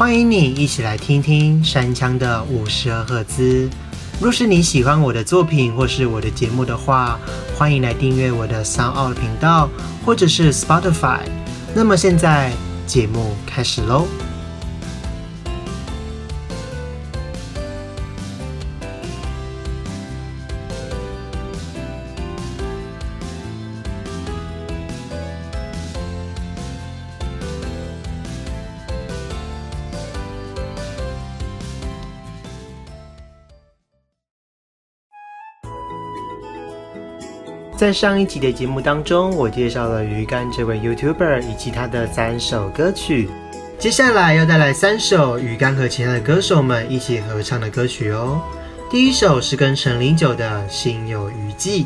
欢迎你一起来听听山枪的五十二赫兹。若是你喜欢我的作品或是我的节目的话，欢迎来订阅我的 Sound 频道或者是 Spotify。那么现在节目开始喽。在上一集的节目当中，我介绍了鱼竿这位 YouTuber 以及他的三首歌曲。接下来要带来三首鱼竿和其他的歌手们一起合唱的歌曲哦。第一首是跟陈零九的《心有余悸》。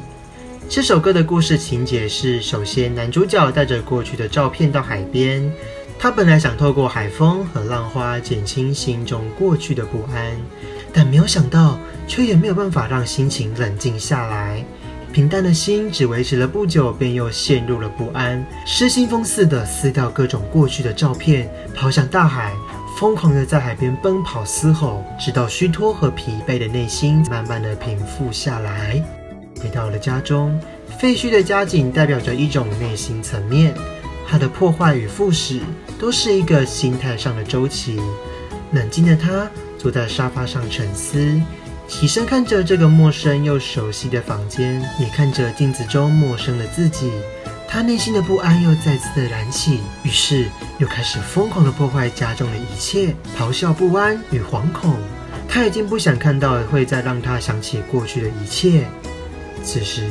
这首歌的故事情节是：首先，男主角带着过去的照片到海边，他本来想透过海风和浪花减轻心中过去的不安，但没有想到，却也没有办法让心情冷静下来。平淡的心只维持了不久，便又陷入了不安，失心疯似的撕掉各种过去的照片，跑向大海，疯狂的在海边奔跑嘶吼，直到虚脱和疲惫的内心慢慢的平复下来。回到了家中，废墟的家景代表着一种内心层面，它的破坏与复始都是一个心态上的周期。冷静的他坐在沙发上沉思。起身看着这个陌生又熟悉的房间，也看着镜子中陌生的自己，他内心的不安又再次的燃起，于是又开始疯狂的破坏家中的一切，咆哮不安与惶恐。他已经不想看到会再让他想起过去的一切。此时，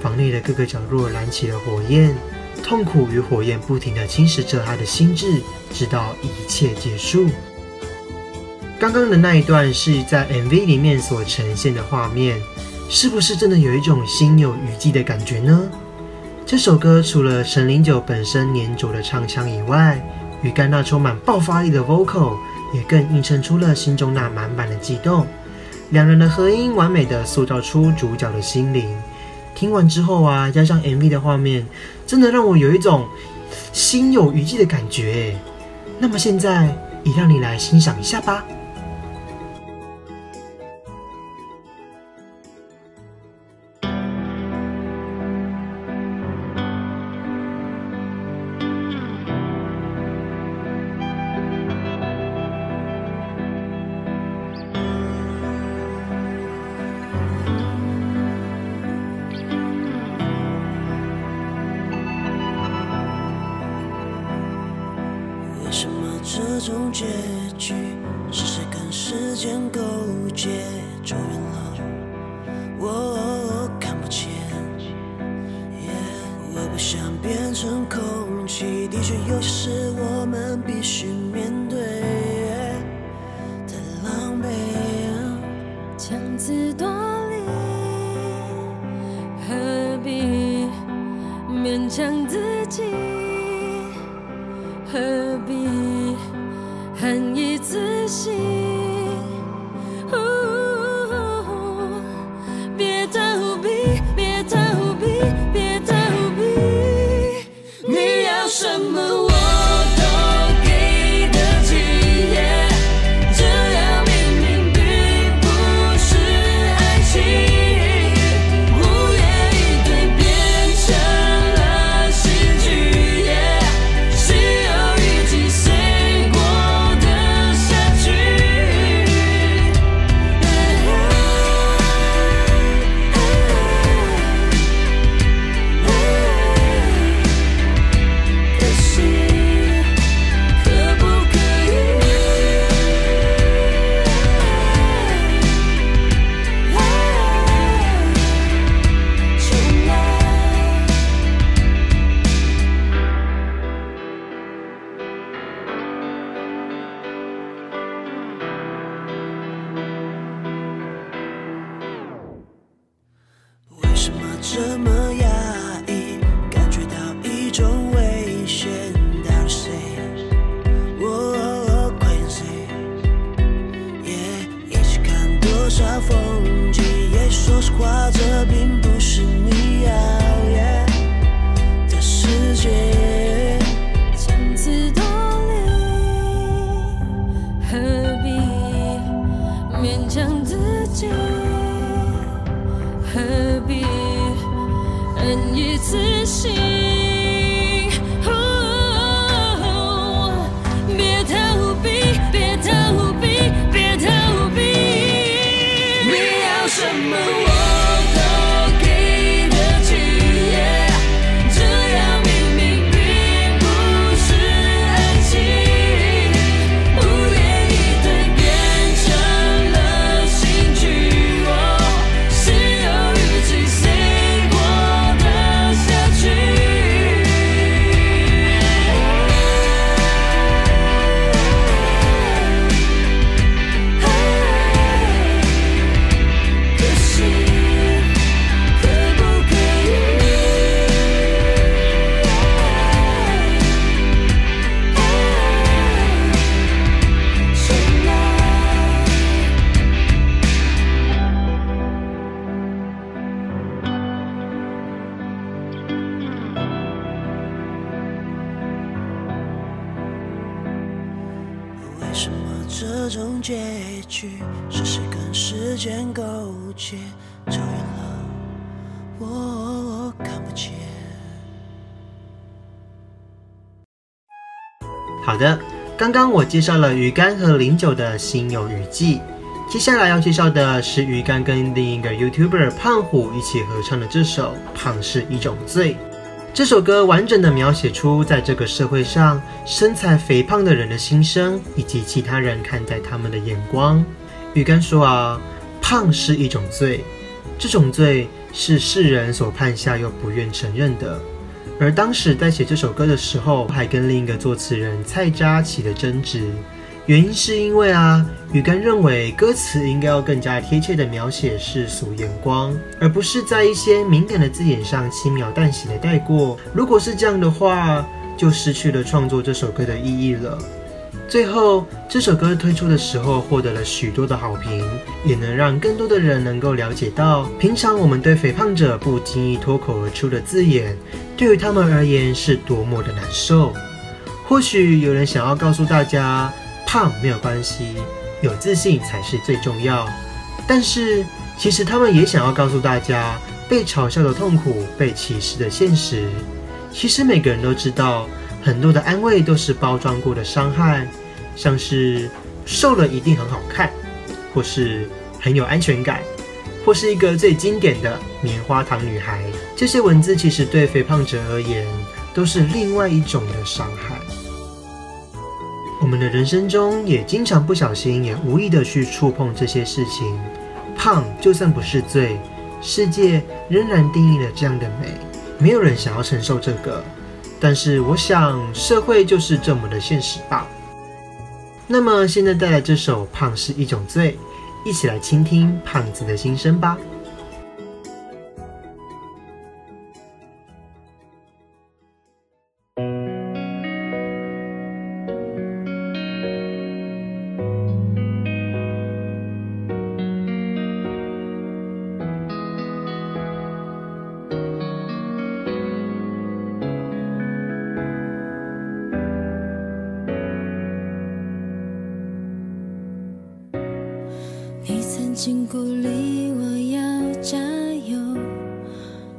房内的各个角落燃起了火焰，痛苦与火焰不停的侵蚀着他的心智，直到一切结束。刚刚的那一段是在 MV 里面所呈现的画面，是不是真的有一种心有余悸的感觉呢？这首歌除了陈零九本身黏着的唱腔以外，与甘那充满爆发力的 vocal 也更映衬出了心中那满满的悸动。两人的合音完美的塑造出主角的心灵。听完之后啊，加上 MV 的画面，真的让我有一种心有余悸的感觉。那么现在也让你来欣赏一下吧。种结局是谁跟时间勾结？走远了，我看不见。我不想变成空气，的确有些事我们必须面对。太狼狈，强词夺理，何必勉强自己？难以自信。什么一次心。间勾结，超越了我看不见？好的，刚刚我介绍了鱼竿和零九的心有余悸，接下来要介绍的是鱼竿跟另一个 YouTuber 胖虎一起合唱的这首《胖是一种罪》。这首歌完整的描写出在这个社会上身材肥胖的人的心声，以及其他人看待他们的眼光。鱼竿说啊，胖是一种罪，这种罪是世人所判下又不愿承认的。而当时在写这首歌的时候，还跟另一个作词人蔡扎起了争执。原因是因为啊，鱼竿认为歌词应该要更加贴切的描写世俗眼光，而不是在一些敏感的字眼上轻描淡写的带过。如果是这样的话，就失去了创作这首歌的意义了。最后，这首歌推出的时候获得了许多的好评，也能让更多的人能够了解到，平常我们对肥胖者不经意脱口而出的字眼，对于他们而言是多么的难受。或许有人想要告诉大家，胖没有关系，有自信才是最重要。但是，其实他们也想要告诉大家，被嘲笑的痛苦，被歧视的现实。其实每个人都知道，很多的安慰都是包装过的伤害，像是瘦了一定很好看，或是很有安全感，或是一个最经典的棉花糖女孩。这些文字其实对肥胖者而言，都是另外一种的伤害。我们的人生中也经常不小心，也无意的去触碰这些事情。胖就算不是罪，世界仍然定义了这样的美，没有人想要承受这个。但是我想，社会就是这么的现实吧。那么现在带来这首《胖是一种罪》，一起来倾听胖子的心声吧。你曾经鼓励我要加油，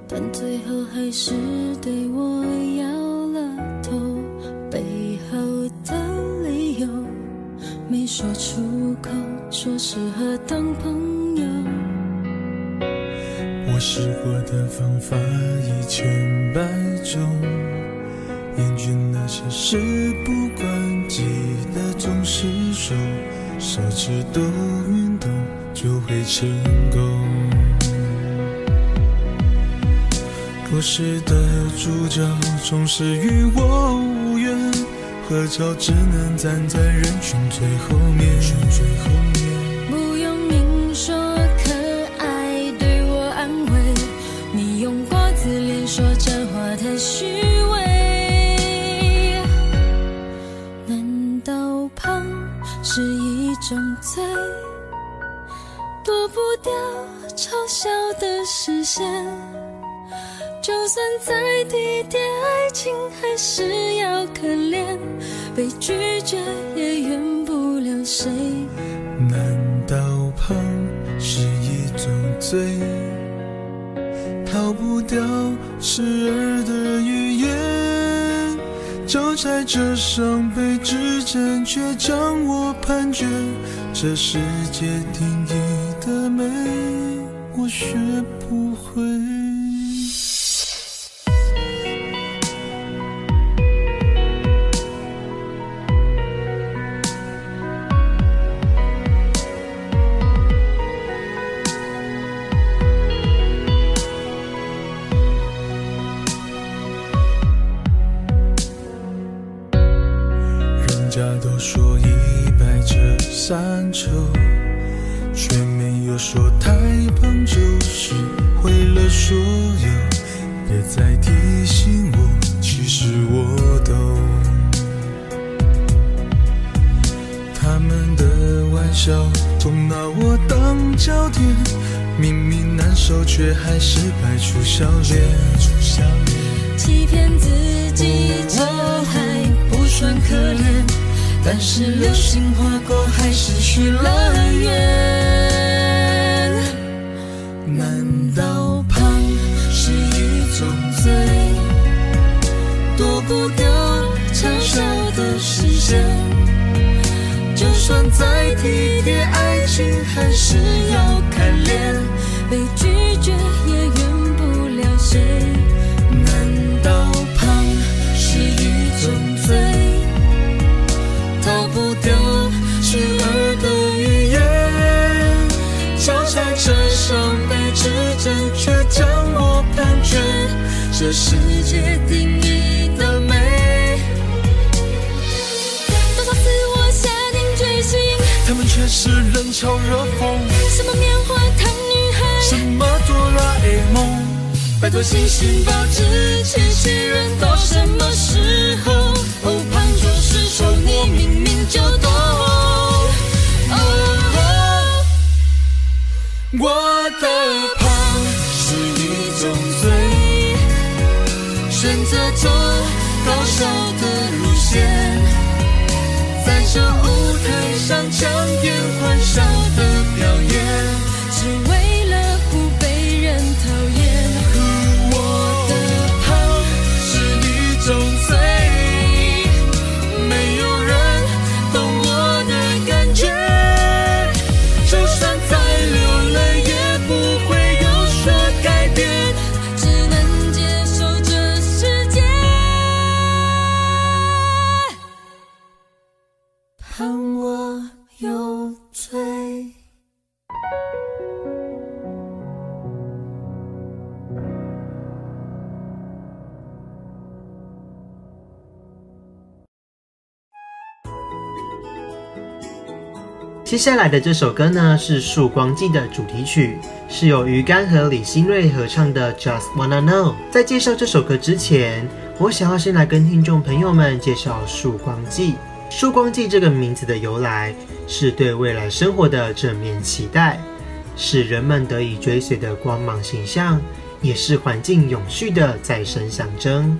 但最后还是对我摇了头。背后的理由没说出口，说适合当朋友。我试过的方法一千百种，厌倦那些事不关己的总是说，手指多运动就会成功。故事的主角总是与我无缘，合照只能站在人群最后面。嘲笑的视线，就算再低点，爱情还是要可怜，被拒绝也怨不了谁。难道胖是一种罪？逃不掉时而的语言，交在这伤悲之间，却将我判决。这世界定义，学不说太胖就是为了所有。别再提醒我，其实我都。他们的玩笑总拿我当焦点，明明难受却还是摆出笑脸。欺骗自己，这还不算可怜，但是流星划过还是许了愿。不掉嘲笑的视线，就算再体贴，爱情还是要看脸，被拒绝也怨不了谁。难道胖是一种罪，逃不掉是儿的语言？交在这伤悲之间，却将我判决这是是冷嘲热讽，什么棉花糖女孩，什么哆啦 A 梦。拜托醒醒吧，之前许愿到什么时候？哦，胖就是丑，你明明就懂。哦，我的胖是一种罪，选择走高效的路线，在这上强颜欢笑接下来的这首歌呢是《曙光记》的主题曲，是由鱼竿和李新瑞合唱的《Just Wanna Know》。在介绍这首歌之前，我想要先来跟听众朋友们介绍《曙光记》。《曙光记》这个名字的由来是对未来生活的正面期待，是人们得以追随的光芒形象，也是环境永续的再生象征。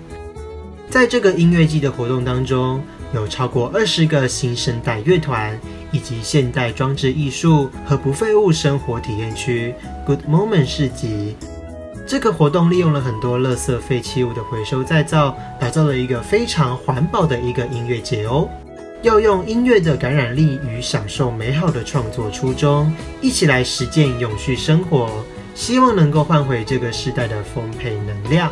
在这个音乐季的活动当中，有超过二十个新生代乐团，以及现代装置艺术和不废物生活体验区 Good Moment 市集。这个活动利用了很多垃圾废弃物的回收再造，打造了一个非常环保的一个音乐节哦。要用音乐的感染力与享受美好的创作初衷，一起来实践永续生活，希望能够换回这个时代的丰沛能量。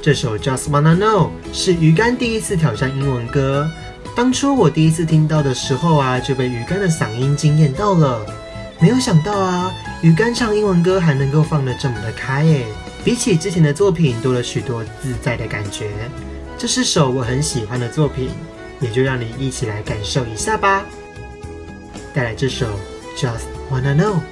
这首 Just Wanna Know 是鱼竿第一次挑战英文歌。当初我第一次听到的时候啊，就被鱼竿的嗓音惊艳到了。没有想到啊，鱼竿唱英文歌还能够放得这么的开耶！比起之前的作品，多了许多自在的感觉。这是首我很喜欢的作品，也就让你一起来感受一下吧。带来这首 Just Wanna Know。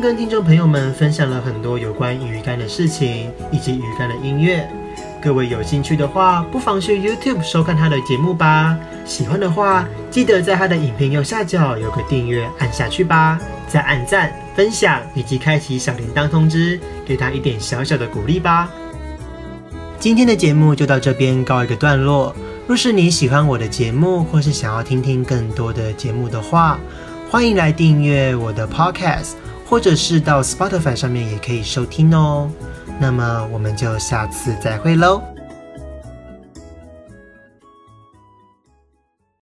跟听众朋友们分享了很多有关鱼竿的事情，以及鱼竿的音乐。各位有兴趣的话，不妨去 YouTube 收看他的节目吧。喜欢的话，记得在他的影片右下角有个订阅，按下去吧。再按赞、分享以及开启小铃铛通知，给他一点小小的鼓励吧。今天的节目就到这边告一个段落。若是你喜欢我的节目，或是想要听听更多的节目的话，欢迎来订阅我的 Podcast，或者是到 Spotify 上面也可以收听哦。那么我们就下次再会喽，